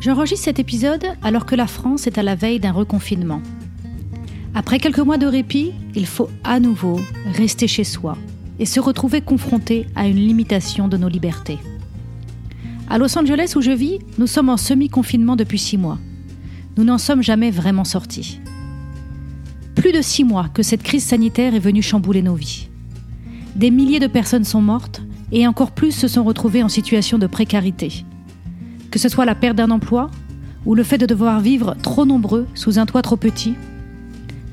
J'enregistre cet épisode alors que la France est à la veille d'un reconfinement. Après quelques mois de répit, il faut à nouveau rester chez soi et se retrouver confronté à une limitation de nos libertés. À Los Angeles où je vis, nous sommes en semi-confinement depuis six mois. Nous n'en sommes jamais vraiment sortis. Plus de six mois que cette crise sanitaire est venue chambouler nos vies. Des milliers de personnes sont mortes et encore plus se sont retrouvées en situation de précarité que ce soit la perte d'un emploi ou le fait de devoir vivre trop nombreux sous un toit trop petit,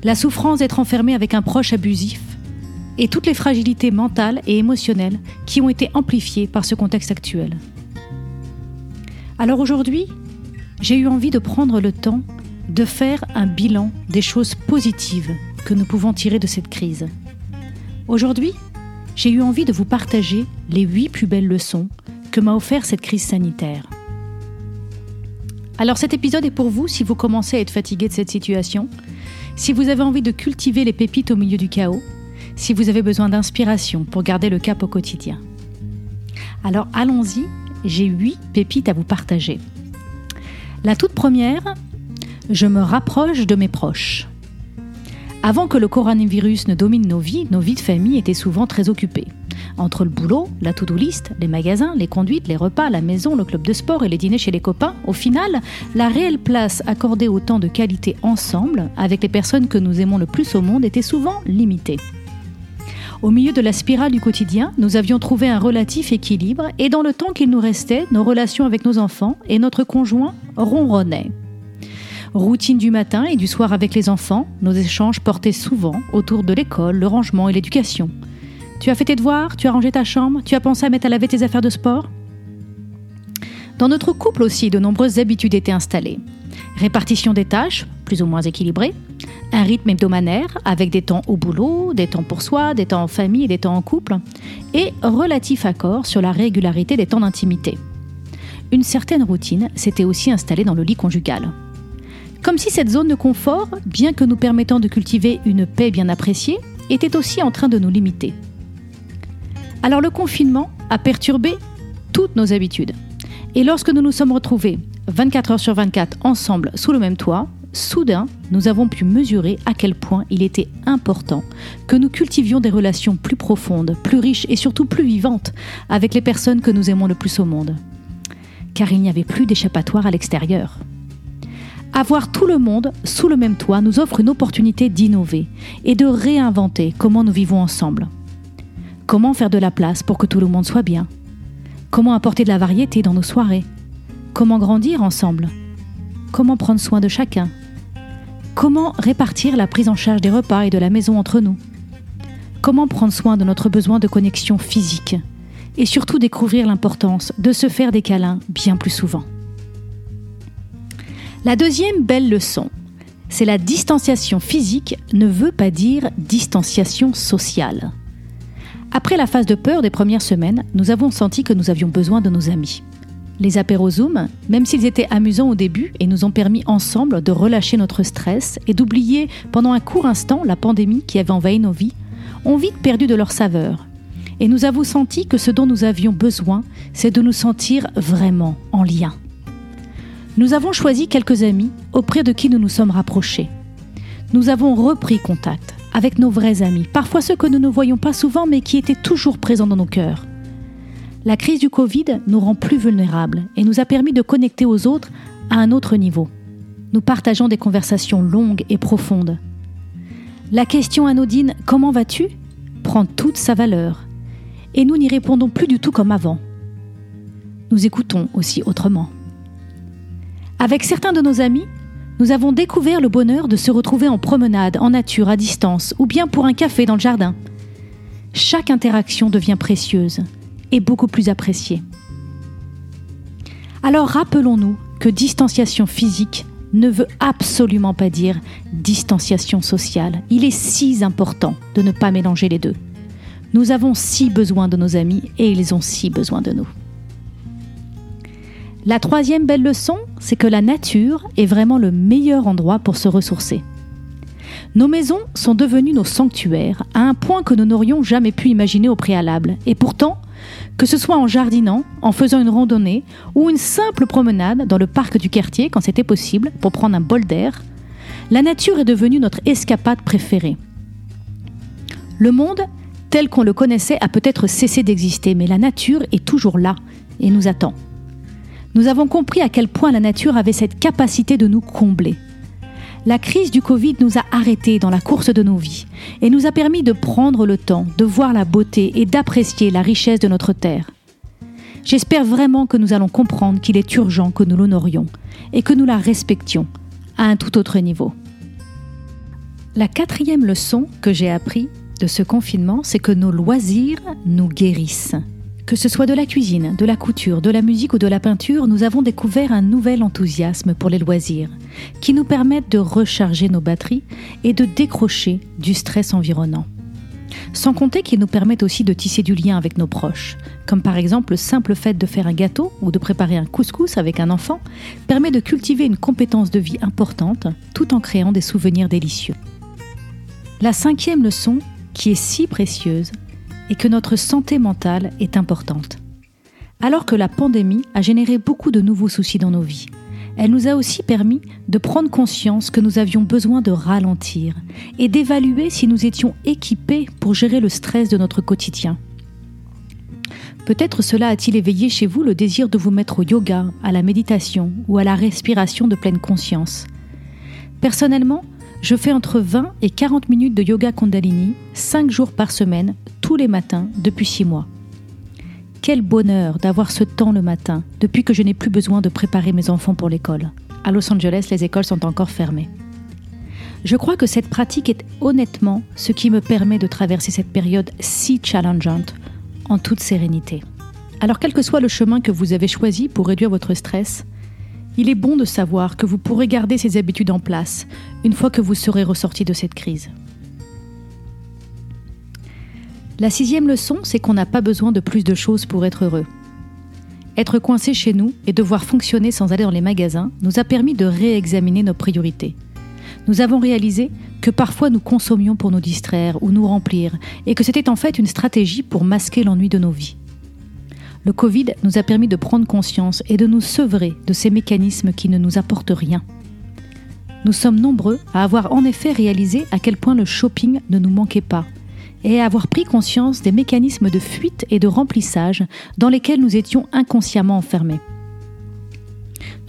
la souffrance d'être enfermé avec un proche abusif et toutes les fragilités mentales et émotionnelles qui ont été amplifiées par ce contexte actuel. Alors aujourd'hui, j'ai eu envie de prendre le temps de faire un bilan des choses positives que nous pouvons tirer de cette crise. Aujourd'hui, j'ai eu envie de vous partager les huit plus belles leçons que m'a offert cette crise sanitaire. Alors cet épisode est pour vous si vous commencez à être fatigué de cette situation, si vous avez envie de cultiver les pépites au milieu du chaos, si vous avez besoin d'inspiration pour garder le cap au quotidien. Alors allons-y, j'ai huit pépites à vous partager. La toute première, je me rapproche de mes proches. Avant que le coronavirus ne domine nos vies, nos vies de famille étaient souvent très occupées. Entre le boulot, la to-do list, les magasins, les conduites, les repas, la maison, le club de sport et les dîners chez les copains, au final, la réelle place accordée au temps de qualité ensemble, avec les personnes que nous aimons le plus au monde, était souvent limitée. Au milieu de la spirale du quotidien, nous avions trouvé un relatif équilibre et dans le temps qu'il nous restait, nos relations avec nos enfants et notre conjoint ronronnaient. Routine du matin et du soir avec les enfants, nos échanges portaient souvent autour de l'école, le rangement et l'éducation. Tu as fait tes devoirs, tu as rangé ta chambre, tu as pensé à mettre à laver tes affaires de sport Dans notre couple aussi, de nombreuses habitudes étaient installées. Répartition des tâches, plus ou moins équilibrée, un rythme hebdomadaire avec des temps au boulot, des temps pour soi, des temps en famille et des temps en couple, et relatif accord sur la régularité des temps d'intimité. Une certaine routine s'était aussi installée dans le lit conjugal. Comme si cette zone de confort, bien que nous permettant de cultiver une paix bien appréciée, était aussi en train de nous limiter. Alors le confinement a perturbé toutes nos habitudes. Et lorsque nous nous sommes retrouvés 24 heures sur 24 ensemble sous le même toit, soudain, nous avons pu mesurer à quel point il était important que nous cultivions des relations plus profondes, plus riches et surtout plus vivantes avec les personnes que nous aimons le plus au monde. Car il n'y avait plus d'échappatoire à l'extérieur. Avoir tout le monde sous le même toit nous offre une opportunité d'innover et de réinventer comment nous vivons ensemble. Comment faire de la place pour que tout le monde soit bien? Comment apporter de la variété dans nos soirées? Comment grandir ensemble? Comment prendre soin de chacun? Comment répartir la prise en charge des repas et de la maison entre nous? Comment prendre soin de notre besoin de connexion physique? Et surtout découvrir l'importance de se faire des câlins bien plus souvent. La deuxième belle leçon, c'est la distanciation physique ne veut pas dire distanciation sociale. Après la phase de peur des premières semaines, nous avons senti que nous avions besoin de nos amis. Les apéros Zoom, même s'ils étaient amusants au début et nous ont permis ensemble de relâcher notre stress et d'oublier pendant un court instant la pandémie qui avait envahi nos vies, ont vite perdu de leur saveur. Et nous avons senti que ce dont nous avions besoin, c'est de nous sentir vraiment en lien. Nous avons choisi quelques amis auprès de qui nous nous sommes rapprochés. Nous avons repris contact avec nos vrais amis, parfois ceux que nous ne voyons pas souvent mais qui étaient toujours présents dans nos cœurs. La crise du Covid nous rend plus vulnérables et nous a permis de connecter aux autres à un autre niveau. Nous partageons des conversations longues et profondes. La question anodine Comment vas-tu prend toute sa valeur et nous n'y répondons plus du tout comme avant. Nous écoutons aussi autrement. Avec certains de nos amis, nous avons découvert le bonheur de se retrouver en promenade, en nature, à distance, ou bien pour un café dans le jardin. Chaque interaction devient précieuse et beaucoup plus appréciée. Alors rappelons-nous que distanciation physique ne veut absolument pas dire distanciation sociale. Il est si important de ne pas mélanger les deux. Nous avons si besoin de nos amis et ils ont si besoin de nous. La troisième belle leçon, c'est que la nature est vraiment le meilleur endroit pour se ressourcer. Nos maisons sont devenues nos sanctuaires à un point que nous n'aurions jamais pu imaginer au préalable. Et pourtant, que ce soit en jardinant, en faisant une randonnée ou une simple promenade dans le parc du quartier quand c'était possible pour prendre un bol d'air, la nature est devenue notre escapade préférée. Le monde, tel qu'on le connaissait, a peut-être cessé d'exister, mais la nature est toujours là et nous attend. Nous avons compris à quel point la nature avait cette capacité de nous combler. La crise du Covid nous a arrêtés dans la course de nos vies et nous a permis de prendre le temps de voir la beauté et d'apprécier la richesse de notre terre. J'espère vraiment que nous allons comprendre qu'il est urgent que nous l'honorions et que nous la respections à un tout autre niveau. La quatrième leçon que j'ai appris de ce confinement, c'est que nos loisirs nous guérissent. Que ce soit de la cuisine, de la couture, de la musique ou de la peinture, nous avons découvert un nouvel enthousiasme pour les loisirs, qui nous permettent de recharger nos batteries et de décrocher du stress environnant. Sans compter qu'ils nous permettent aussi de tisser du lien avec nos proches, comme par exemple le simple fait de faire un gâteau ou de préparer un couscous avec un enfant, permet de cultiver une compétence de vie importante tout en créant des souvenirs délicieux. La cinquième leçon, qui est si précieuse, et que notre santé mentale est importante. Alors que la pandémie a généré beaucoup de nouveaux soucis dans nos vies, elle nous a aussi permis de prendre conscience que nous avions besoin de ralentir et d'évaluer si nous étions équipés pour gérer le stress de notre quotidien. Peut-être cela a-t-il éveillé chez vous le désir de vous mettre au yoga, à la méditation ou à la respiration de pleine conscience. Personnellement, je fais entre 20 et 40 minutes de yoga Kundalini, 5 jours par semaine, tous les matins, depuis 6 mois. Quel bonheur d'avoir ce temps le matin, depuis que je n'ai plus besoin de préparer mes enfants pour l'école. À Los Angeles, les écoles sont encore fermées. Je crois que cette pratique est honnêtement ce qui me permet de traverser cette période si challengeante en toute sérénité. Alors quel que soit le chemin que vous avez choisi pour réduire votre stress, il est bon de savoir que vous pourrez garder ces habitudes en place une fois que vous serez ressorti de cette crise. La sixième leçon, c'est qu'on n'a pas besoin de plus de choses pour être heureux. Être coincé chez nous et devoir fonctionner sans aller dans les magasins nous a permis de réexaminer nos priorités. Nous avons réalisé que parfois nous consommions pour nous distraire ou nous remplir et que c'était en fait une stratégie pour masquer l'ennui de nos vies. Le Covid nous a permis de prendre conscience et de nous sevrer de ces mécanismes qui ne nous apportent rien. Nous sommes nombreux à avoir en effet réalisé à quel point le shopping ne nous manquait pas et avoir pris conscience des mécanismes de fuite et de remplissage dans lesquels nous étions inconsciemment enfermés.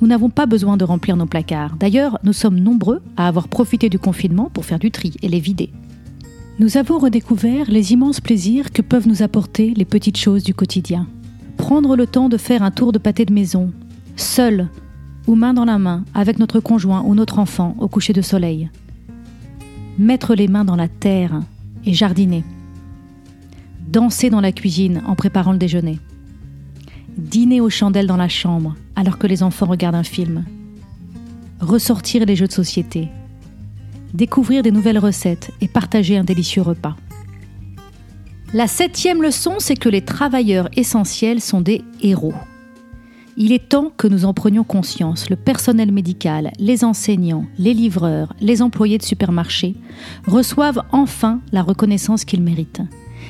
Nous n'avons pas besoin de remplir nos placards. D'ailleurs, nous sommes nombreux à avoir profité du confinement pour faire du tri et les vider. Nous avons redécouvert les immenses plaisirs que peuvent nous apporter les petites choses du quotidien prendre le temps de faire un tour de pâté de maison, seul ou main dans la main avec notre conjoint ou notre enfant au coucher de soleil. Mettre les mains dans la terre jardiner. Danser dans la cuisine en préparant le déjeuner. Dîner aux chandelles dans la chambre alors que les enfants regardent un film. Ressortir les jeux de société. Découvrir des nouvelles recettes et partager un délicieux repas. La septième leçon, c'est que les travailleurs essentiels sont des héros. Il est temps que nous en prenions conscience. Le personnel médical, les enseignants, les livreurs, les employés de supermarchés reçoivent enfin la reconnaissance qu'ils méritent.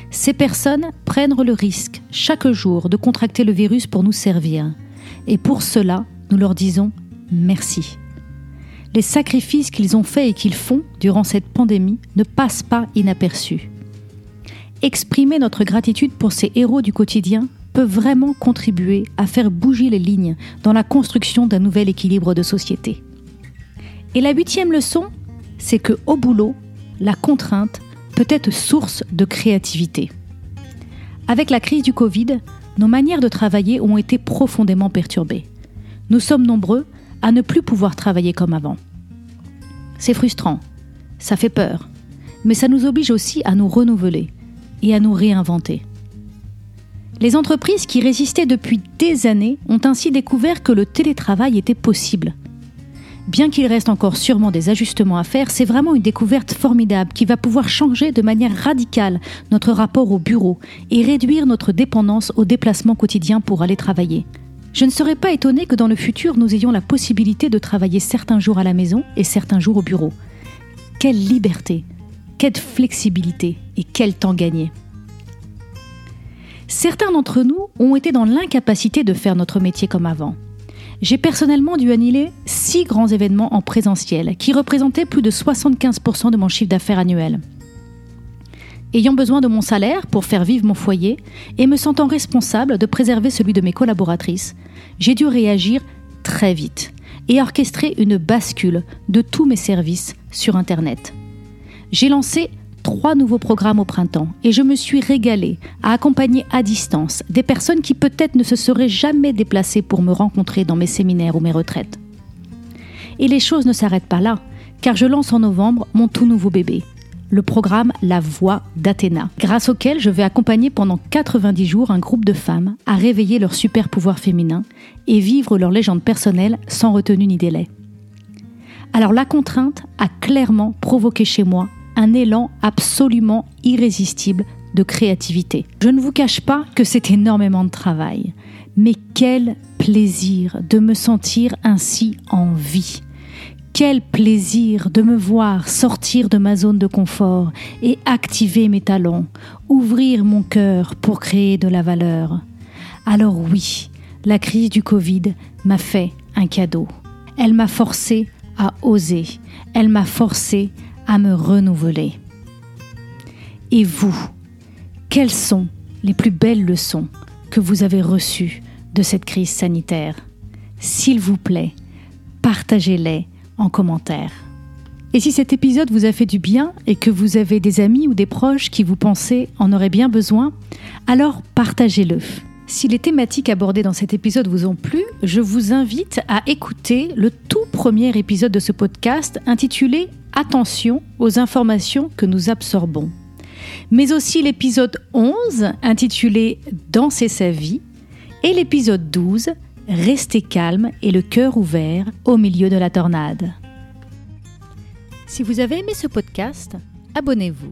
Ces personnes prennent le risque chaque jour de contracter le virus pour nous servir. Et pour cela, nous leur disons merci. Les sacrifices qu'ils ont faits et qu'ils font durant cette pandémie ne passent pas inaperçus exprimer notre gratitude pour ces héros du quotidien peut vraiment contribuer à faire bouger les lignes dans la construction d'un nouvel équilibre de société. Et la huitième leçon, c'est que au boulot, la contrainte peut être source de créativité. Avec la crise du Covid, nos manières de travailler ont été profondément perturbées. Nous sommes nombreux à ne plus pouvoir travailler comme avant. C'est frustrant, ça fait peur, mais ça nous oblige aussi à nous renouveler, et à nous réinventer. Les entreprises qui résistaient depuis des années ont ainsi découvert que le télétravail était possible. Bien qu'il reste encore sûrement des ajustements à faire, c'est vraiment une découverte formidable qui va pouvoir changer de manière radicale notre rapport au bureau et réduire notre dépendance aux déplacements quotidiens pour aller travailler. Je ne serais pas étonné que dans le futur, nous ayons la possibilité de travailler certains jours à la maison et certains jours au bureau. Quelle liberté, quelle flexibilité et quel temps gagné. Certains d'entre nous ont été dans l'incapacité de faire notre métier comme avant. J'ai personnellement dû annuler six grands événements en présentiel qui représentaient plus de 75% de mon chiffre d'affaires annuel. Ayant besoin de mon salaire pour faire vivre mon foyer et me sentant responsable de préserver celui de mes collaboratrices, j'ai dû réagir très vite et orchestrer une bascule de tous mes services sur Internet. J'ai lancé trois nouveaux programmes au printemps et je me suis régalée à accompagner à distance des personnes qui peut-être ne se seraient jamais déplacées pour me rencontrer dans mes séminaires ou mes retraites. Et les choses ne s'arrêtent pas là, car je lance en novembre mon tout nouveau bébé, le programme La Voix d'Athéna, grâce auquel je vais accompagner pendant 90 jours un groupe de femmes à réveiller leur super pouvoir féminin et vivre leur légende personnelle sans retenue ni délai. Alors la contrainte a clairement provoqué chez moi un élan absolument irrésistible de créativité. Je ne vous cache pas que c'est énormément de travail, mais quel plaisir de me sentir ainsi en vie. Quel plaisir de me voir sortir de ma zone de confort et activer mes talents, ouvrir mon cœur pour créer de la valeur. Alors oui, la crise du Covid m'a fait un cadeau. Elle m'a forcé à oser. Elle m'a forcé à me renouveler. Et vous, quelles sont les plus belles leçons que vous avez reçues de cette crise sanitaire? S'il vous plaît, partagez-les en commentaire. Et si cet épisode vous a fait du bien et que vous avez des amis ou des proches qui vous pensez en auraient bien besoin, alors partagez-le. Si les thématiques abordées dans cet épisode vous ont plu, je vous invite à écouter le tout premier épisode de ce podcast intitulé Attention aux informations que nous absorbons. Mais aussi l'épisode 11 intitulé Danser sa vie et l'épisode 12 Rester calme et le cœur ouvert au milieu de la tornade. Si vous avez aimé ce podcast, abonnez-vous